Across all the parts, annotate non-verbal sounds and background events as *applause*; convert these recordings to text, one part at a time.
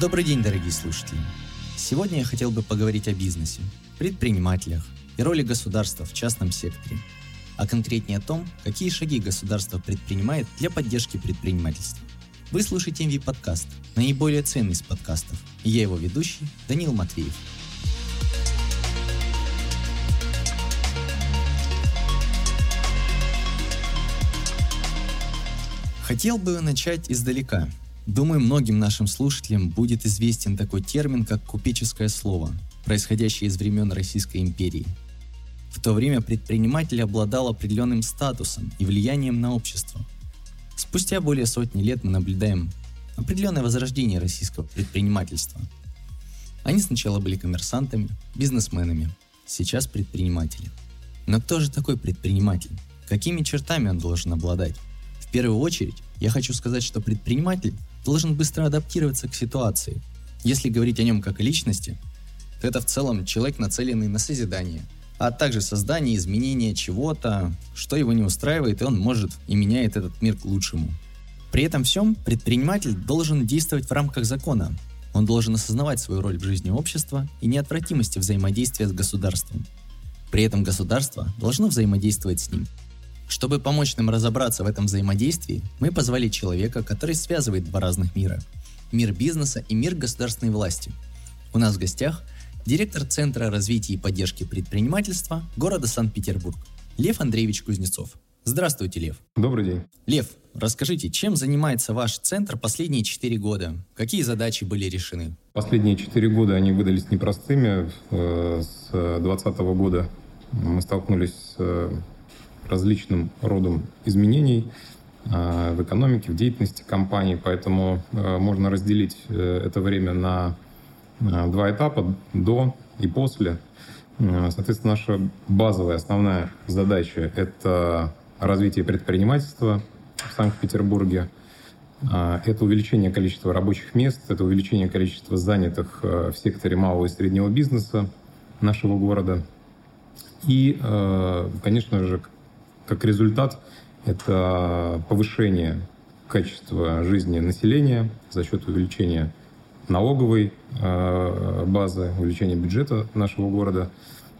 Добрый день, дорогие слушатели! Сегодня я хотел бы поговорить о бизнесе, предпринимателях и роли государства в частном секторе, а конкретнее о том, какие шаги государство предпринимает для поддержки предпринимательства. Вы слушаете MV подкаст, наиболее ценный из подкастов, и я его ведущий Данил Матвеев. Хотел бы начать издалека. Думаю, многим нашим слушателям будет известен такой термин, как купеческое слово, происходящее из времен Российской империи. В то время предприниматель обладал определенным статусом и влиянием на общество. Спустя более сотни лет мы наблюдаем определенное возрождение российского предпринимательства. Они сначала были коммерсантами, бизнесменами, сейчас предприниматели. Но кто же такой предприниматель? Какими чертами он должен обладать? В первую очередь, я хочу сказать, что предприниматель должен быстро адаптироваться к ситуации. Если говорить о нем как о личности, то это в целом человек, нацеленный на созидание, а также создание изменения чего-то, что его не устраивает, и он может и меняет этот мир к лучшему. При этом всем предприниматель должен действовать в рамках закона. Он должен осознавать свою роль в жизни общества и неотвратимости взаимодействия с государством. При этом государство должно взаимодействовать с ним – чтобы помочь нам разобраться в этом взаимодействии, мы позвали человека, который связывает два разных мира. Мир бизнеса и мир государственной власти. У нас в гостях директор Центра развития и поддержки предпринимательства города Санкт-Петербург Лев Андреевич Кузнецов. Здравствуйте, Лев. Добрый день. Лев, расскажите, чем занимается ваш центр последние четыре года? Какие задачи были решены? Последние четыре года они выдались непростыми. Э, с 2020 года мы столкнулись с различным родом изменений а, в экономике, в деятельности компании, поэтому а, можно разделить э, это время на а, два этапа, до и после. Соответственно, наша базовая, основная задача – это развитие предпринимательства в Санкт-Петербурге, это увеличение количества рабочих мест, это увеличение количества занятых в секторе малого и среднего бизнеса нашего города. И, конечно же, как результат, это повышение качества жизни населения за счет увеличения налоговой э, базы, увеличения бюджета нашего города.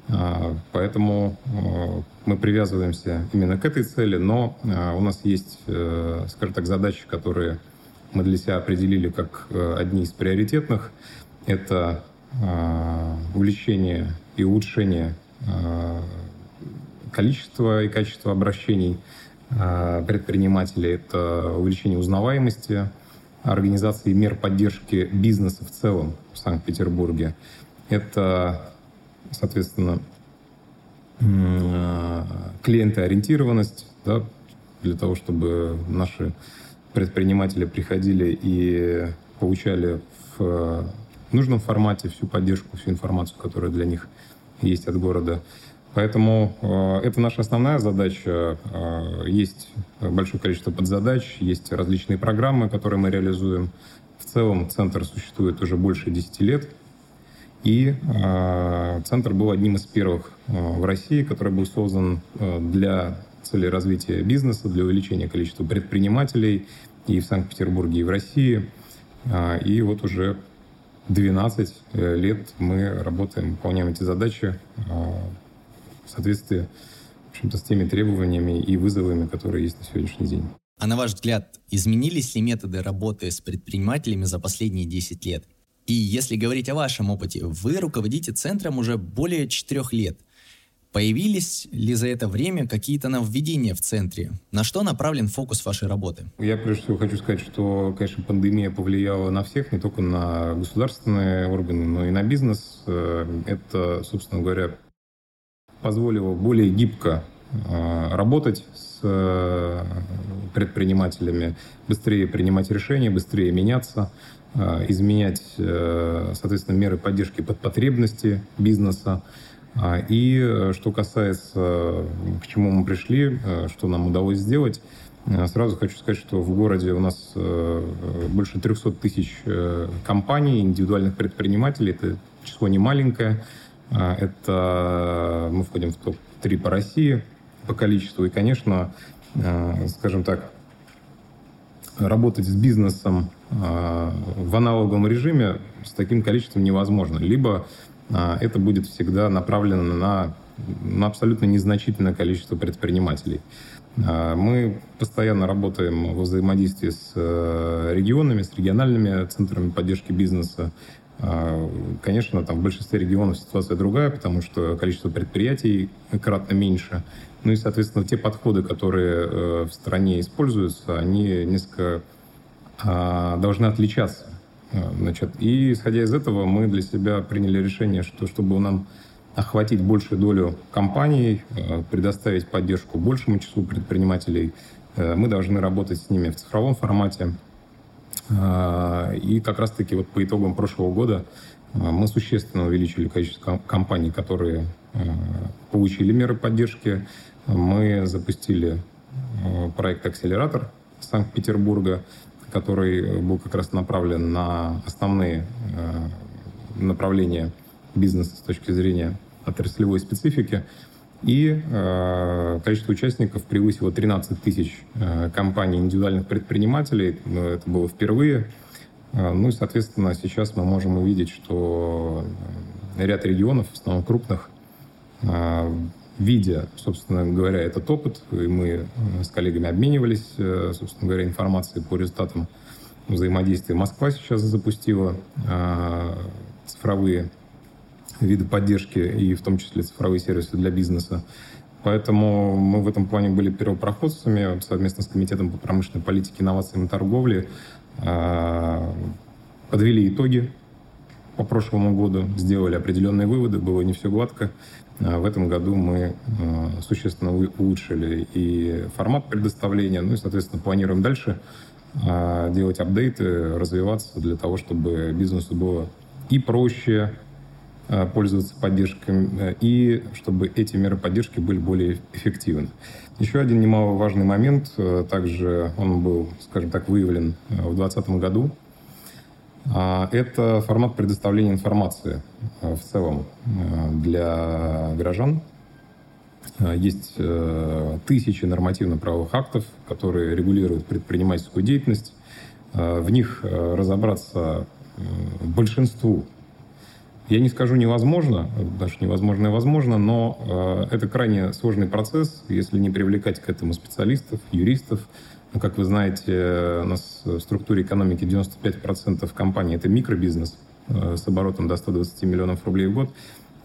Э, поэтому э, мы привязываемся именно к этой цели, но у нас есть, скажем так, задачи, которые мы для себя определили как одни из приоритетных. Это увеличение и улучшение количество и качество обращений а, предпринимателей, это увеличение узнаваемости, организации мер поддержки бизнеса в целом в Санкт-Петербурге. Это, соответственно, клиентоориентированность, да, для того, чтобы наши предприниматели приходили и получали в нужном формате всю поддержку, всю информацию, которая для них есть от города. Поэтому э, это наша основная задача. Э, есть большое количество подзадач, есть различные программы, которые мы реализуем. В целом центр существует уже больше 10 лет. И э, центр был одним из первых в России, который был создан для цели развития бизнеса, для увеличения количества предпринимателей и в Санкт-Петербурге, и в России. И вот уже 12 э, лет мы работаем, выполняем эти задачи в соответствии в общем-то, с теми требованиями и вызовами, которые есть на сегодняшний день. А на ваш взгляд, изменились ли методы работы с предпринимателями за последние 10 лет? И если говорить о вашем опыте, вы руководите центром уже более 4 лет. Появились ли за это время какие-то нововведения в центре? На что направлен фокус вашей работы? Я прежде всего хочу сказать, что, конечно, пандемия повлияла на всех, не только на государственные органы, но и на бизнес. Э, это, собственно говоря, позволило более гибко э, работать с э, предпринимателями, быстрее принимать решения, быстрее меняться, э, изменять, соответственно, меры поддержки под потребности бизнеса. И что касается, к чему мы пришли, что нам удалось сделать, сразу хочу сказать, что в городе у нас больше 300 тысяч компаний, индивидуальных предпринимателей. Это число не маленькое. А, это мы входим в топ-3 по России по количеству. И, конечно, а, скажем так, работать с бизнесом в аналоговом режиме с таким количеством невозможно. Либо это будет всегда направлено на, на абсолютно незначительное количество предпринимателей. Мы постоянно работаем во взаимодействии с э, регионами, с региональными центрами поддержки бизнеса. Конечно, там в большинстве регионов ситуация другая, потому что количество предприятий кратно меньше. Ну и, соответственно, те подходы, которые э, в стране используются, они несколько а, должны отличаться. Э, значит, и исходя из этого мы для себя приняли решение, что чтобы нам охватить большую долю компаний, э, предоставить поддержку большему числу предпринимателей, мы должны работать с ними в цифровом формате. И как раз-таки вот по итогам прошлого года мы существенно увеличили количество компаний, которые получили меры поддержки. Мы запустили проект «Акселератор» Санкт-Петербурга, который был как раз направлен на основные направления бизнеса с точки зрения отраслевой специфики. И э, количество участников превысило 13 тысяч э, компаний индивидуальных предпринимателей. Это было впервые. Ну и, соответственно, сейчас мы можем увидеть, что ряд регионов, в основном крупных, видя, собственно говоря, этот опыт, и мы э, с коллегами обменивались, э, собственно говоря, информацией по результатам взаимодействия. Москва сейчас запустила э, цифровые виды поддержки и в том числе цифровые сервисы для бизнеса. Поэтому мы в этом плане были первопроходцами совместно с Комитетом по промышленной политике, инновациям и торговле. Подвели итоги по прошлому году, сделали определенные выводы, было не все гладко. А в этом году мы а, существенно улучшили и формат предоставления, ну и, соответственно, планируем дальше а, делать апдейты, развиваться для того, чтобы бизнесу было и проще пользоваться поддержкой, и чтобы эти меры поддержки были более эффективны. Еще один немаловажный момент, также он был, скажем так, выявлен в 2020 году, а, это формат предоставления информации э, в целом э, для граждан. Э, есть тысячи нормативно-правовых актов, которые регулируют предпринимательскую деятельность. В них разобраться большинству я не скажу невозможно, даже невозможно и возможно, но это крайне сложный процесс, если не привлекать к этому специалистов, юристов, ну, как вы знаете, у нас в структуре экономики 95% компаний – это микробизнес э, с оборотом до 120 миллионов рублей в год.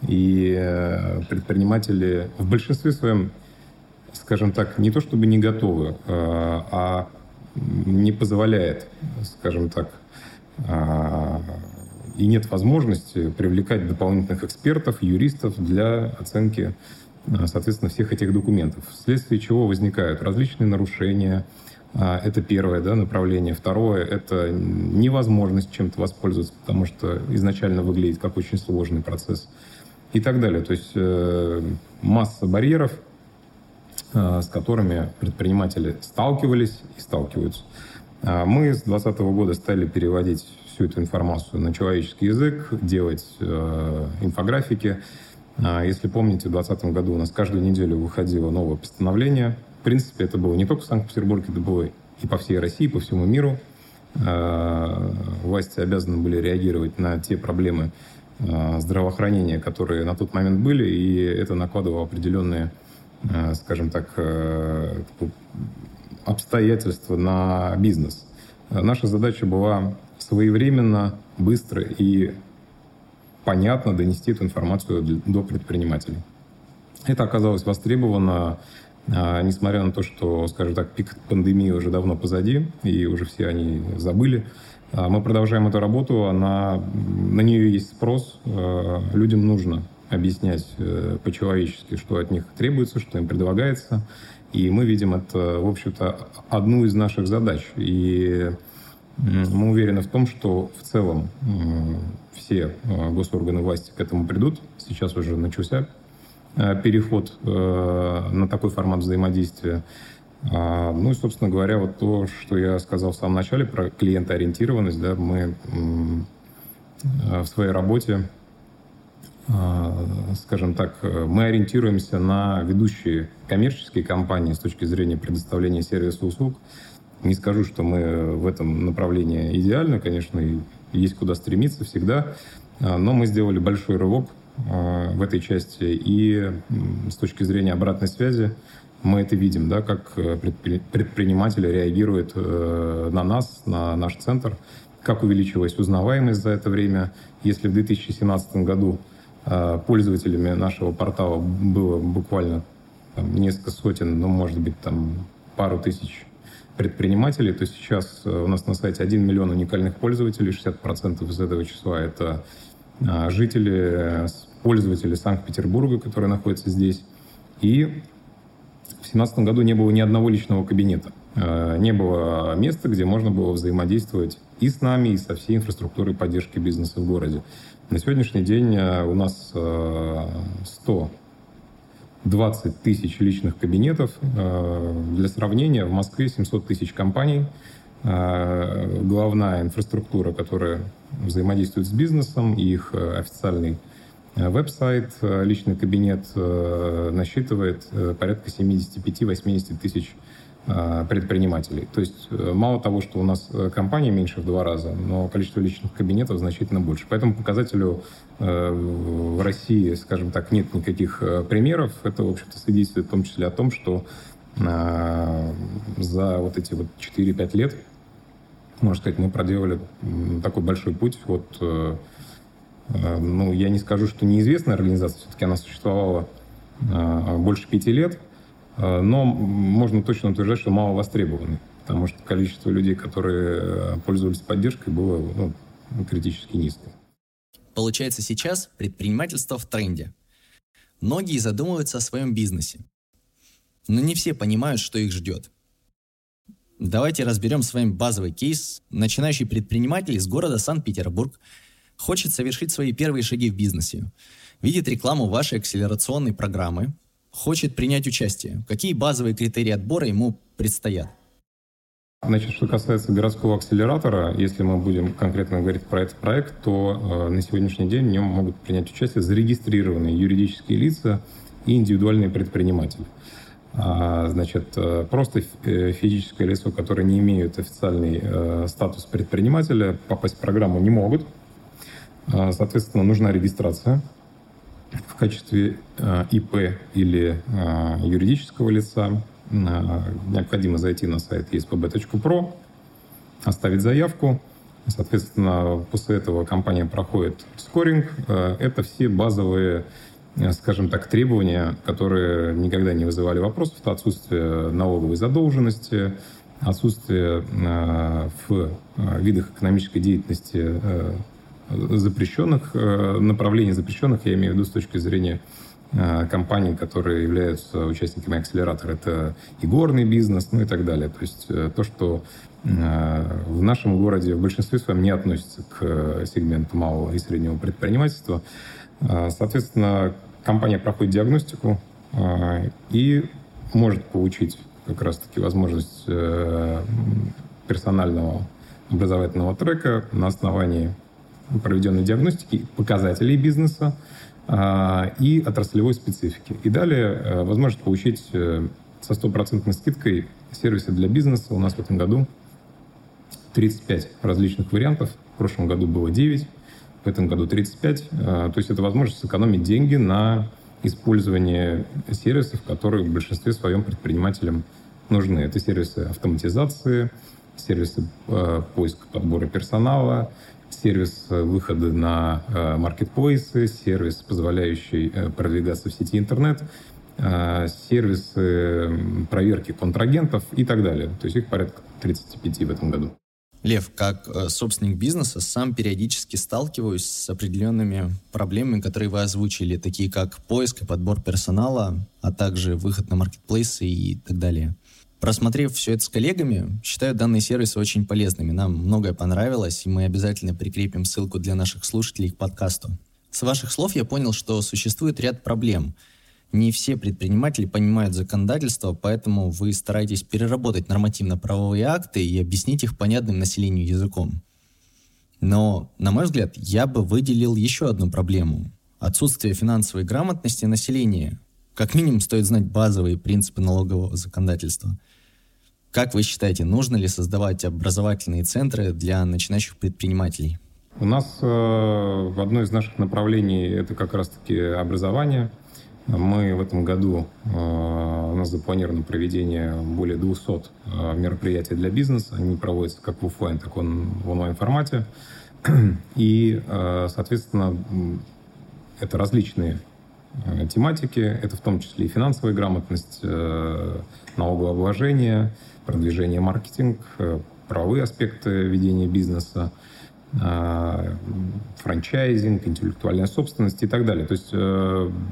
И э, предприниматели в большинстве своем, скажем так, не то чтобы не готовы, э, а не позволяет, скажем так, и нет возможности привлекать дополнительных экспертов, юристов для оценки, соответственно, всех этих документов, вследствие чего возникают различные нарушения, а, это первое да, направление. Второе – это невозможность чем-то воспользоваться, потому что изначально выглядит как очень сложный процесс и так далее. То есть э, масса барьеров, э, с которыми предприниматели сталкивались и сталкиваются. А мы с 2020 года стали переводить всю эту информацию на человеческий язык, делать э, инфографики. А если помните, в 2020 году у нас каждую неделю выходило новое постановление в принципе, это было не только в Санкт-Петербурге, это было и по всей России, и по всему миру. А, власти обязаны были реагировать на те проблемы а, здравоохранения, которые на тот момент были, и это накладывало определенные, скажем так, обстоятельства на бизнес. Наша задача была своевременно, быстро и понятно донести эту информацию до предпринимателей. Это оказалось востребовано а, несмотря на то, что, скажем так, пик пандемии уже давно позади, и уже все они забыли, а, мы продолжаем эту работу, она, на нее есть спрос, а, людям нужно объяснять э, по-человечески, что от них требуется, что им предлагается, и мы видим это, в общем-то, одну из наших задач. И мы уверены в том, что в целом все госорганы власти к этому придут. Сейчас уже начался Э, переход э, на такой формат взаимодействия. А, ну и, собственно говоря, вот то, что я сказал в самом начале про клиентоориентированность, да, мы э, в своей работе, скажем так, мы ориентируемся на ведущие коммерческие компании с точки зрения предоставления сервиса услуг. Не скажу, что мы в этом направлении идеальны, конечно, и есть куда стремиться всегда, но мы сделали большой рывок в этой части, и с точки зрения обратной связи мы это видим, да, как предприниматели реагируют на нас, на наш центр, как увеличилась узнаваемость за это время. Если в 2017 году пользователями нашего портала было буквально там, несколько сотен, ну, может быть, там пару тысяч предпринимателей, то сейчас э, у нас на сайте 1 миллион уникальных пользователей, 60% из этого числа это а, жители, пользователи Санкт-Петербурга, которые находятся здесь. И в 2017 году не было ни одного личного кабинета. Э, не было места, где можно было взаимодействовать и с нами, и со всей инфраструктурой поддержки бизнеса в городе. На сегодняшний день э, у нас 100 20 тысяч личных кабинетов. Э, для сравнения, в Москве 700 тысяч компаний. Э, главная инфраструктура, которая взаимодействует с бизнесом, их э, официальный веб-сайт, личный кабинет насчитывает порядка 75-80 тысяч предпринимателей. То есть э, мало того, что у нас э, компания меньше в два раза, но количество личных кабинетов значительно больше. Поэтому показателю в России, скажем так, нет никаких примеров. Это, в общем-то, свидетельствует в том числе о том, что за вот эти вот 4-5 лет, можно сказать, мы проделали такой большой путь Вот, ну, я не скажу, что неизвестная организация, все-таки она существовала больше пяти лет, Э, но можно точно утверждать, что мало востребованный, потому что количество людей, которые э, пользовались поддержкой, было ну, критически низкое. Получается, сейчас предпринимательство в тренде. Многие задумываются о своем бизнесе. Но не все понимают, что их ждет. Давайте разберем с вами базовый кейс. Начинающий предприниматель из города Санкт-Петербург хочет совершить свои первые шаги в бизнесе. Видит рекламу вашей акселерационной программы, хочет принять участие? Какие базовые критерии отбора ему предстоят? Значит, что касается городского акселератора, если мы будем конкретно говорить про этот проект, то э, на сегодняшний день в нем могут принять участие зарегистрированные юридические лица и индивидуальные предприниматели. А, значит, э, просто э, физическое лицо, которое не имеет официальный э, статус предпринимателя, попасть в программу не могут. А, соответственно, нужна регистрация в качестве э, ИП или э, юридического лица э, необходимо зайти на сайт espb.pro, оставить заявку. Соответственно, после этого компания проходит скоринг. Это все базовые, скажем так, требования, которые никогда не вызывали вопросов. Это отсутствие налоговой задолженности, отсутствие в видах экономической деятельности запрещенных, э, направлений запрещенных, я имею в виду с точки зрения э, компаний, которые являются участниками акселератора. Это и горный бизнес, ну и так далее. То есть э, то, что в нашем городе в большинстве своем не относится к сегменту малого и среднего предпринимательства. Соответственно, компания проходит диагностику и может получить как раз-таки возможность персонального образовательного трека на основании проведенной диагностики показателей бизнеса а, и отраслевой специфики. И далее э, возможность получить э, со стопроцентной скидкой сервисы для бизнеса. У нас в этом году 35 различных вариантов. В прошлом году было 9, в этом году 35. А, то есть это возможность сэкономить деньги на использование сервисов, которые в большинстве своем предпринимателям нужны. Это сервисы автоматизации, сервисы э, поиска подбора персонала, сервис э, выхода на э, маркетплейсы, сервис, позволяющий э, продвигаться в сети интернет, сервисы проверки контрагентов и так далее. То есть их порядка 35 в этом году. Лев, как собственник бизнеса, сам периодически сталкиваюсь с определенными проблемами, которые вы озвучили, такие как поиск и подбор персонала, а также выход на маркетплейсы и так далее. Просмотрев все это с коллегами, считаю данные сервисы очень полезными. Нам многое понравилось, и мы обязательно прикрепим ссылку для наших слушателей к подкасту. С ваших слов я понял, что существует ряд проблем. Не все предприниматели понимают законодательство, поэтому вы стараетесь переработать нормативно-правовые акты и объяснить их понятным населению языком. Но, на мой взгляд, я бы выделил еще одну проблему – отсутствие финансовой грамотности населения. Как минимум стоит знать базовые принципы налогового законодательства – Как вы считаете, нужно ли создавать образовательные центры для начинающих предпринимателей? У нас э, одно из наших направлений – это как раз-таки образование. Мы в этом году, э, у нас запланировано проведение более 200 э, мероприятий для бизнеса. Они проводятся как в офлайн, так и в онлайн-формате. *clears throat* И, э, соответственно, это различные э, тематики. Это в том числе и финансовая грамотность, налогообложение, продвижение маркетинг, правовые аспекты ведения бизнеса, франчайзинг, интеллектуальная собственность и так далее. То есть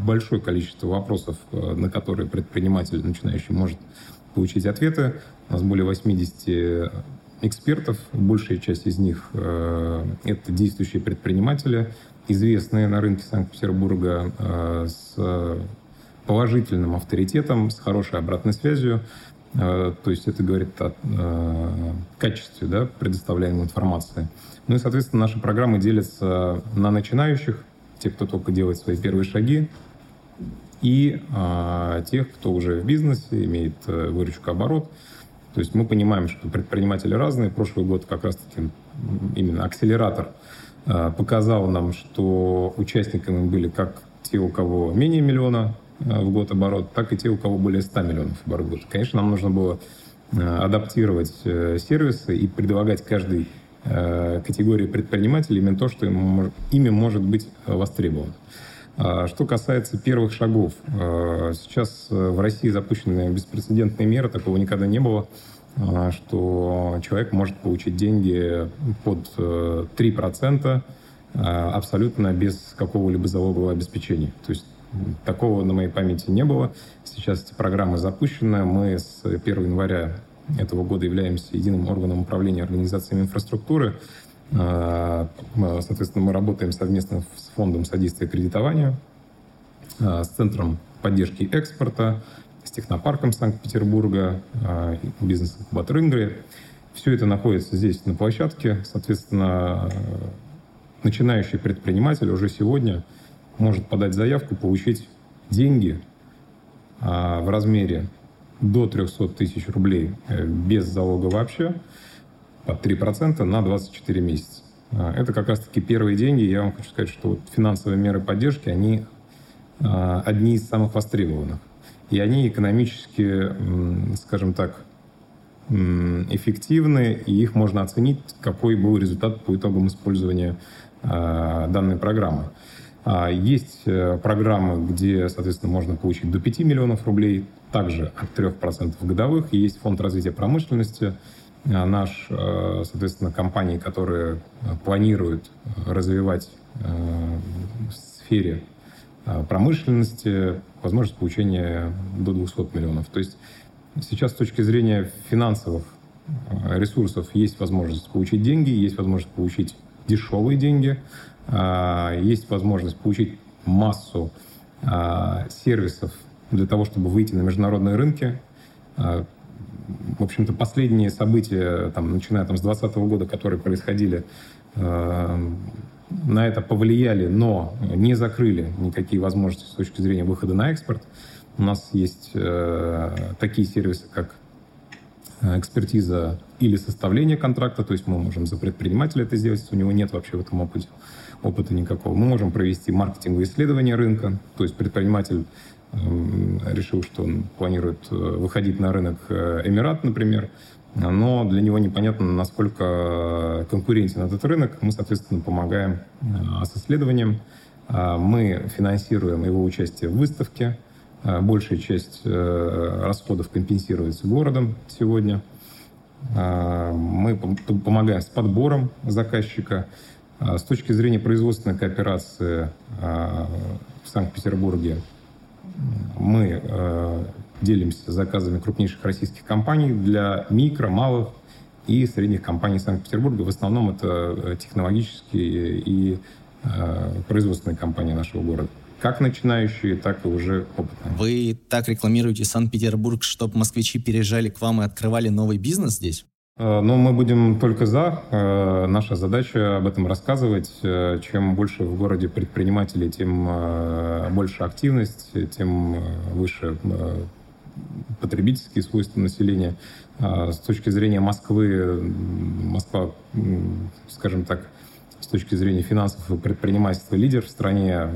большое количество вопросов, на которые предприниматель начинающий может получить ответы. У нас более 80 экспертов, большая часть из них э, это действующие предприниматели, известные на рынке Санкт-Петербурга э, с положительным авторитетом, с хорошей обратной связью. Э, то есть это говорит о э, качестве да, предоставляемой информации. Ну и, соответственно, наши программы делятся на начинающих, тех, кто только делает свои первые шаги, и э, тех, кто уже в бизнесе, имеет выручку оборот – то есть мы понимаем, что предприниматели разные. Прошлый год как раз-таки именно акселератор показал нам, что участниками были как те, у кого менее миллиона в год оборот, так и те, у кого более 100 миллионов оборот. Конечно, нам нужно было э, адаптировать сервисы и предлагать каждой категории предпринимателей именно то, что ими может быть востребовано. А что касается первых шагов, э, сейчас э, в России запущены беспрецедентные меры, такого никогда не было, э, что человек может получить деньги под 3% абсолютно без какого-либо залогового обеспечения. То есть такого на моей памяти не было. Сейчас эти программы запущены. Мы с 1 января этого года являемся единым органом управления организациями инфраструктуры. А, соответственно, мы работаем совместно с фондом содействия кредитованию, а, с Центром поддержки экспорта, с технопарком Санкт-Петербурга, а, бизнес-инкубатор. Все это находится здесь на площадке. Соответственно, начинающий предприниматель уже сегодня может подать заявку, получить деньги в размере до 300 тысяч рублей э, без залога вообще – под 3% на 24 месяца. А, это как раз-таки первые деньги. Я вам хочу сказать, что вот финансовые меры поддержки, они а, одни из самых востребованных. И они экономически, скажем так, эффективны, и их можно оценить, какой был результат по итогам использования а, данной программы. Есть э, программы, где, соответственно, можно получить до 5 миллионов рублей, также от 3% годовых. Есть фонд развития промышленности, а наш, э, соответственно, компании, которые планируют развивать э, в сфере э, промышленности, возможность получения до 200 миллионов. То есть сейчас с точки зрения финансовых ресурсов есть возможность получить деньги, есть возможность получить дешевые деньги, есть возможность получить массу сервисов для того, чтобы выйти на международные рынки, в общем-то, последние события, там, начиная там, с 2020 года, которые происходили, на это повлияли, но не закрыли никакие возможности с точки зрения выхода на экспорт. У нас есть э, такие сервисы, как э, экспертиза или составление контракта, то есть мы можем за предпринимателя это сделать, у него нет вообще в этом опыте, опыта никакого. Мы можем провести маркетинговое исследование рынка, то есть предприниматель решил, что он планирует э, выходить на рынок э, Эмират, например, но для него непонятно, насколько конкурентен этот рынок. Мы, соответственно, помогаем э, с исследованием. Мы финансируем его участие в выставке. Большая часть расходов компенсируется городом сегодня. Мы помогаем с подбором заказчика. С точки зрения производственной кооперации в Санкт-Петербурге мы э, делимся заказами крупнейших российских компаний для микро, малых и средних компаний Санкт-Петербурга. В основном это э, технологические и производственные компании нашего города. Как начинающие, так и уже опытные. Вы так рекламируете Санкт-Петербург, чтобы москвичи переезжали к вам и открывали новый бизнес здесь? Э, но мы будем только за. Э, наша задача об этом рассказывать. Э, чем больше в городе предпринимателей, тем больше активность, тем выше потребительские свойства населения. С точки зрения Москвы, Москва, скажем так, с точки зрения финансов и предпринимательства лидер в стране,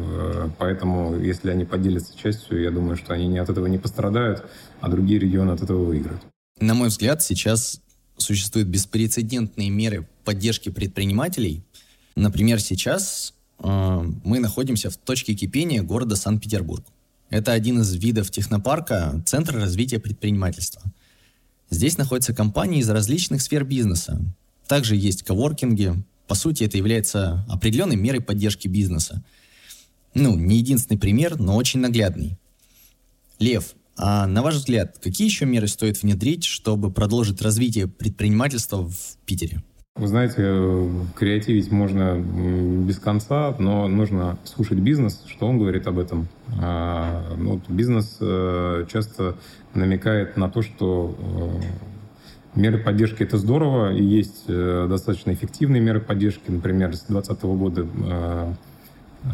поэтому если они поделятся частью, я думаю, что они от этого не пострадают, а другие регионы от этого выиграют. На мой взгляд, сейчас существуют беспрецедентные меры поддержки предпринимателей. Например, сейчас э, мы находимся в точке кипения города Санкт-Петербург. Это один из видов технопарка Центра развития предпринимательства. Здесь находятся компании из различных сфер бизнеса. Также есть коворкинги. По сути, это является определенной мерой поддержки бизнеса. Ну, не единственный пример, но очень наглядный. Лев, а на ваш взгляд, какие еще меры стоит внедрить, чтобы продолжить развитие предпринимательства в Питере? Вы знаете, креативить можно без конца, но нужно слушать бизнес, что он говорит об этом. А, ну, бизнес э, часто намекает на то, что э, меры поддержки это здорово, и есть э, достаточно эффективные меры поддержки. Например, с 2020 года Э,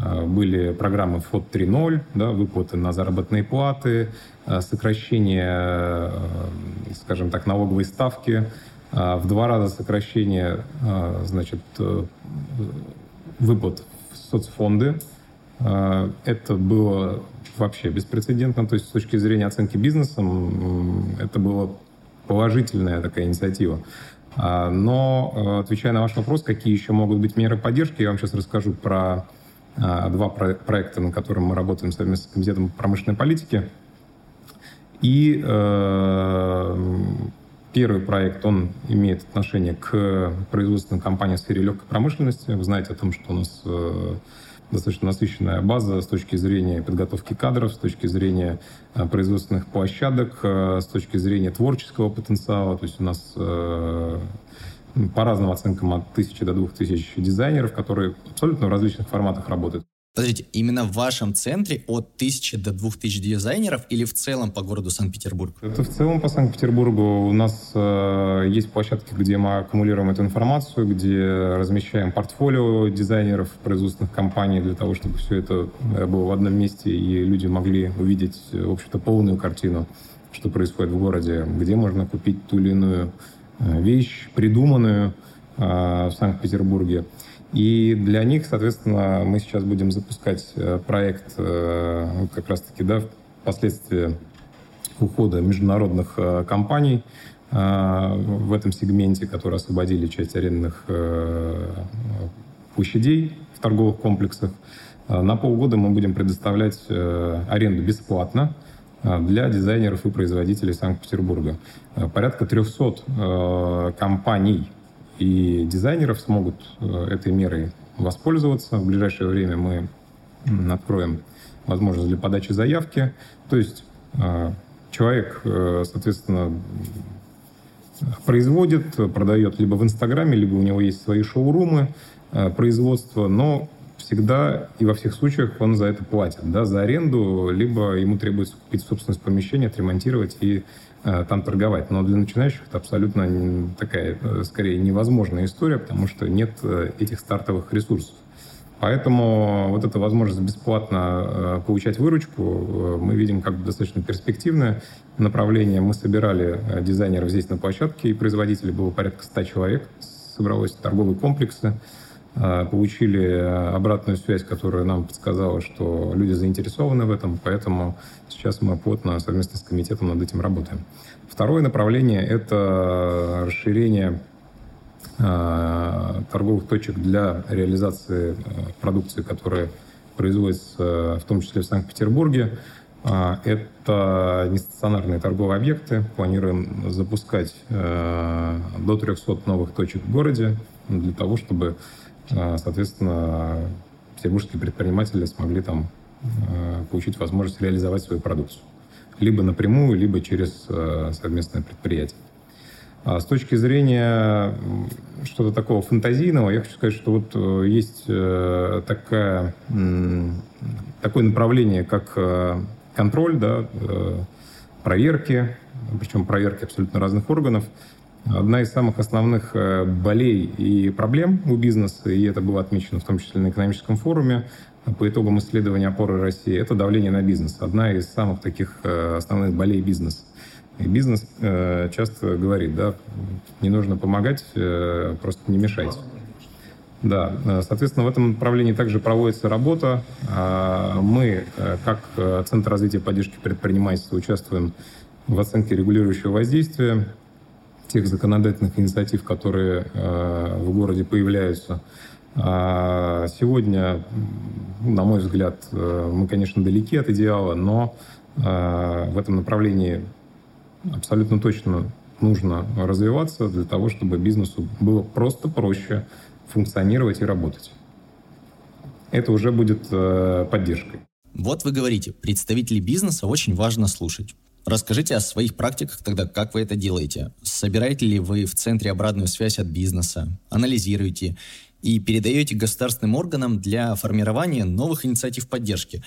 были программы ФОД 3.0, да, выплаты на заработные платы, э, сокращение, э, скажем так, налоговой ставки, в два раза сокращение значит, выплат в соцфонды. Это было вообще беспрецедентно, то есть с точки зрения оценки бизнесом это была положительная такая инициатива. Но, отвечая на ваш вопрос, какие еще могут быть меры поддержки, я вам сейчас расскажу про а, два проекта, на котором мы работаем совместно с Комитетом промышленной политики. И э, первый проект, он имеет отношение к производственным компаниям в сфере легкой промышленности. Вы знаете о том, что у нас э, достаточно насыщенная база с точки зрения подготовки кадров, с точки зрения э, производственных площадок, с точки зрения творческого потенциала. То есть у нас по разным оценкам от тысячи до двух тысяч дизайнеров, которые абсолютно в различных форматах работают. Подождите, именно в вашем центре от тысячи до двух тысяч дизайнеров или в целом по городу Санкт-Петербург? Это в целом по Санкт-Петербургу. У нас э, есть площадки, где мы аккумулируем эту информацию, где размещаем портфолио дизайнеров производственных компаний для того, чтобы все это э, было в одном месте и люди могли увидеть, в общем-то, полную картину, что происходит в городе, где можно купить ту или иную вещь, придуманную э, в Санкт-Петербурге. И для них, соответственно, мы сейчас будем запускать э, проект как раз-таки да, впоследствии ухода международных компаний в этом сегменте, которые освободили часть арендных площадей в торговых комплексах. На полгода мы будем предоставлять аренду бесплатно Э, для дизайнеров и производителей Санкт-Петербурга. Э, порядка 300 э, компаний и дизайнеров смогут этой мерой воспользоваться. В ближайшее время мы откроем возможность для подачи заявки. То есть человек, соответственно, производит, продает либо в Инстаграме, либо у него есть свои шоурумы производства, но всегда и во всех случаях он за это платит, да, за аренду, либо ему требуется купить собственность помещения, отремонтировать и э, там торговать. Но для начинающих это абсолютно такая, э, скорее, невозможная история, потому что нет э, этих стартовых ресурсов. Поэтому вот эта возможность бесплатно э, получать выручку мы видим как бы достаточно перспективное направление. Мы собирали дизайнеров здесь на площадке, и производителей было порядка 100 человек, собралось торговые комплексы. А, получили а, обратную связь, которая нам подсказала, что люди заинтересованы в этом, поэтому сейчас мы плотно совместно с комитетом над этим работаем. Второе направление – это расширение а, торговых точек для реализации продукции, которая производится в том числе в Санкт-Петербурге. Это нестационарные торговые объекты. Планируем запускать до 300 новых точек в городе для того, чтобы а, соответственно, петербургские предприниматели смогли там а, получить возможность реализовать свою продукцию. Либо напрямую, либо через а, совместное предприятие. А с точки зрения что-то такого фантазийного, я хочу сказать, что вот э, есть э, такая, такое направление, как э, контроль, да, проверки, причем проверки абсолютно разных органов. Одна из самых основных э, болей и проблем у бизнеса, и это было отмечено в том числе на экономическом форуме, по итогам исследования опоры России, это давление на бизнес. Одна из самых таких э, основных болей бизнеса. И бизнес э, часто говорит, да, не нужно помогать, просто не мешайте. Да, соответственно, в этом направлении также проводится работа. А мы, как Центр развития и поддержки предпринимательства, участвуем в оценке регулирующего воздействия тех законодательных инициатив, которые э, в городе появляются. А сегодня, на мой взгляд, э, мы, конечно, далеки от идеала, но э, в этом направлении абсолютно точно нужно развиваться для того, чтобы бизнесу было просто проще функционировать и работать. Это уже будет поддержкой. Вот вы говорите, представителей бизнеса очень важно слушать. Расскажите о своих практиках тогда, как вы это делаете. Собираете ли вы в центре обратную связь от бизнеса, анализируете и передаете государственным органам для формирования новых инициатив поддержки?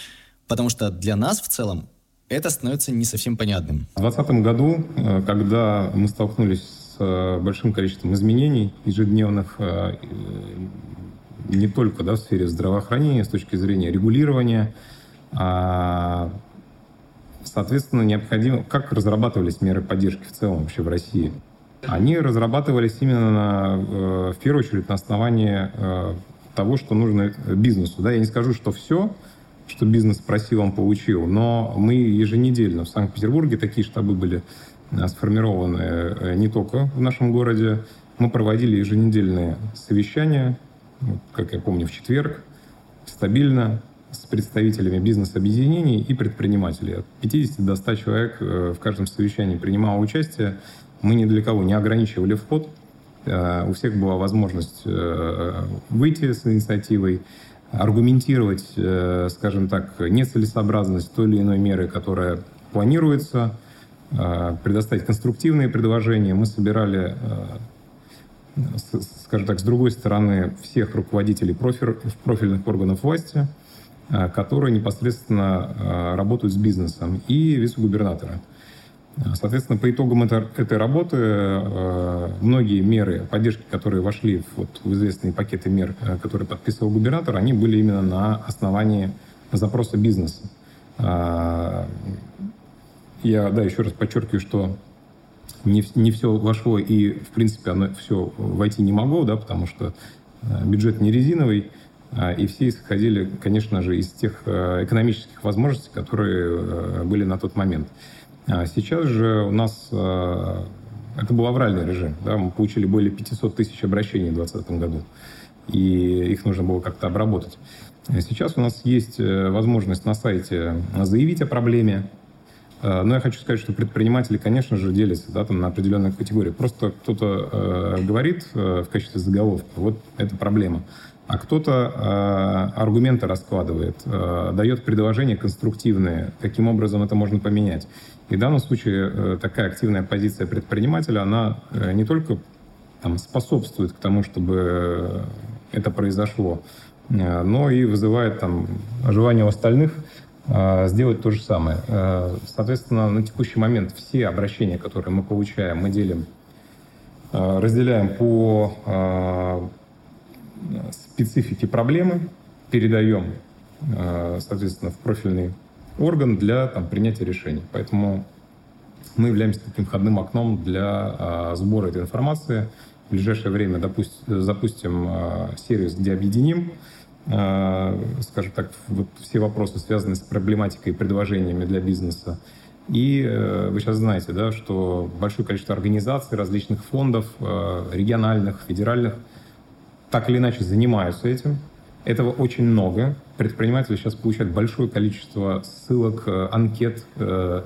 Потому что для нас в целом это становится не совсем понятным. В 2020 году, э, когда мы столкнулись с э, большим количеством изменений ежедневных, э, не только да, в сфере здравоохранения, с точки зрения регулирования, а Соответственно, необходимо... Как разрабатывались меры поддержки в целом вообще в России? Они разрабатывались именно, на, э, в первую очередь, на основании э, того, что нужно бизнесу. Да, я не скажу, что все, что бизнес просил, он получил, но мы еженедельно в Санкт-Петербурге, такие штабы были э, сформированы не только в нашем городе, мы проводили еженедельные совещания, как я помню, в четверг, стабильно, с представителями бизнес-объединений и предпринимателей. От 50 до 100 человек э, в каждом совещании принимало участие. Мы ни для кого не ограничивали вход. Э, у всех была возможность э, выйти с инициативой, аргументировать, скажем так, нецелесообразность той или иной меры, которая планируется, предоставить конструктивные предложения. Мы собирали скажем так, с другой стороны, всех руководителей профильных органов власти – которые непосредственно э, работают с бизнесом, и вице-губернатора. Соответственно, по итогам это, этой работы э, многие меры поддержки, которые вошли в, вот, в известные пакеты мер, которые подписывал губернатор, они были именно на основании запроса бизнеса. Я, да, еще раз подчеркиваю, что не, не все вошло, и, в принципе, оно все войти не могло, да, потому что бюджет не резиновый, и все исходили, конечно же, из тех э, экономических возможностей, которые э, были на тот момент. А сейчас же у нас э, это был авральный режим. Да? Мы получили более 500 тысяч обращений в 2020 году, и их нужно было как-то обработать. Сейчас у нас есть возможность на сайте заявить о проблеме, но я хочу сказать, что предприниматели, конечно же, делятся да, там, на определенные категории. Просто кто-то э, говорит э, в качестве заголовка, вот это проблема а кто-то э, аргументы раскладывает, э, дает предложения конструктивные, каким образом это можно поменять. И в данном случае э, такая активная позиция предпринимателя, она э, не только там, способствует к тому, чтобы это произошло, э, но и вызывает там, желание у остальных э, сделать то же самое. Э, соответственно, на текущий момент все обращения, которые мы получаем, мы делим, э, разделяем по э, специфики проблемы, передаем, э, соответственно, в профильный орган для там, принятия решений. Поэтому мы являемся таким входным окном для а, сбора этой информации. В ближайшее время допусть, запустим сервис, где объединим, скажем так, вот все вопросы, связанные с проблематикой и предложениями для бизнеса. И э, вы сейчас знаете, да, что большое количество организаций, различных фондов, э, региональных, федеральных – так или иначе занимаются этим. Этого очень много. Предприниматели сейчас получают большое количество ссылок, э, анкет. Э,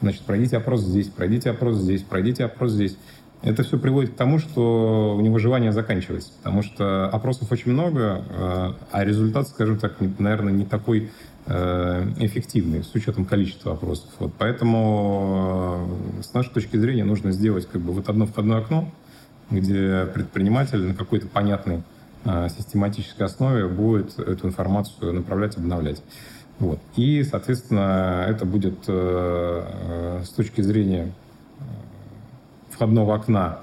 значит, пройдите опрос здесь, пройдите опрос здесь, пройдите опрос здесь. Это все приводит к тому, что у него желание заканчивается, потому что опросов очень много, э, а результат, скажем так, наверное, не такой эффективный с учетом количества опросов. Вот поэтому с нашей точки зрения нужно сделать как бы вот одно входное окно, где предприниматель на какой-то понятной а, систематической основе будет эту информацию направлять, обновлять. Вот. И, соответственно, это будет э, э, с точки зрения э, входного окна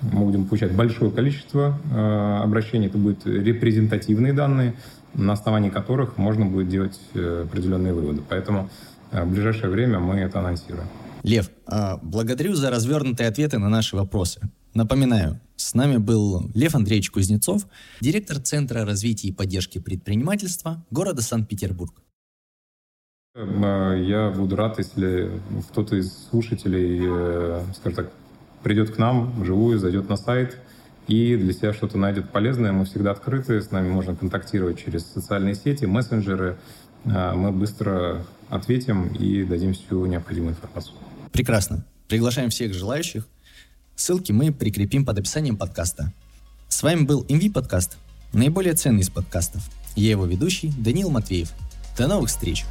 мы будем получать большое количество обращений. Это будут репрезентативные данные, на основании которых можно будет делать определенные выводы. Поэтому в ближайшее время мы это анонсируем. Лев, а, благодарю за развернутые ответы на наши вопросы. Напоминаю, с нами был Лев Андреевич Кузнецов, директор Центра развития и поддержки предпринимательства города Санкт-Петербург. Я буду рад, если кто-то из слушателей, э, скажем так, придет к нам вживую, зайдет на сайт и для себя что-то найдет полезное. Мы всегда открыты, с нами можно контактировать через социальные сети, мессенджеры. А, мы быстро ответим и дадим всю необходимую информацию. Прекрасно. Приглашаем всех желающих. Ссылки мы прикрепим под описанием подкаста. С вами был MV подкаст, наиболее ценный из подкастов. Я его ведущий Даниил Матвеев. До новых встреч!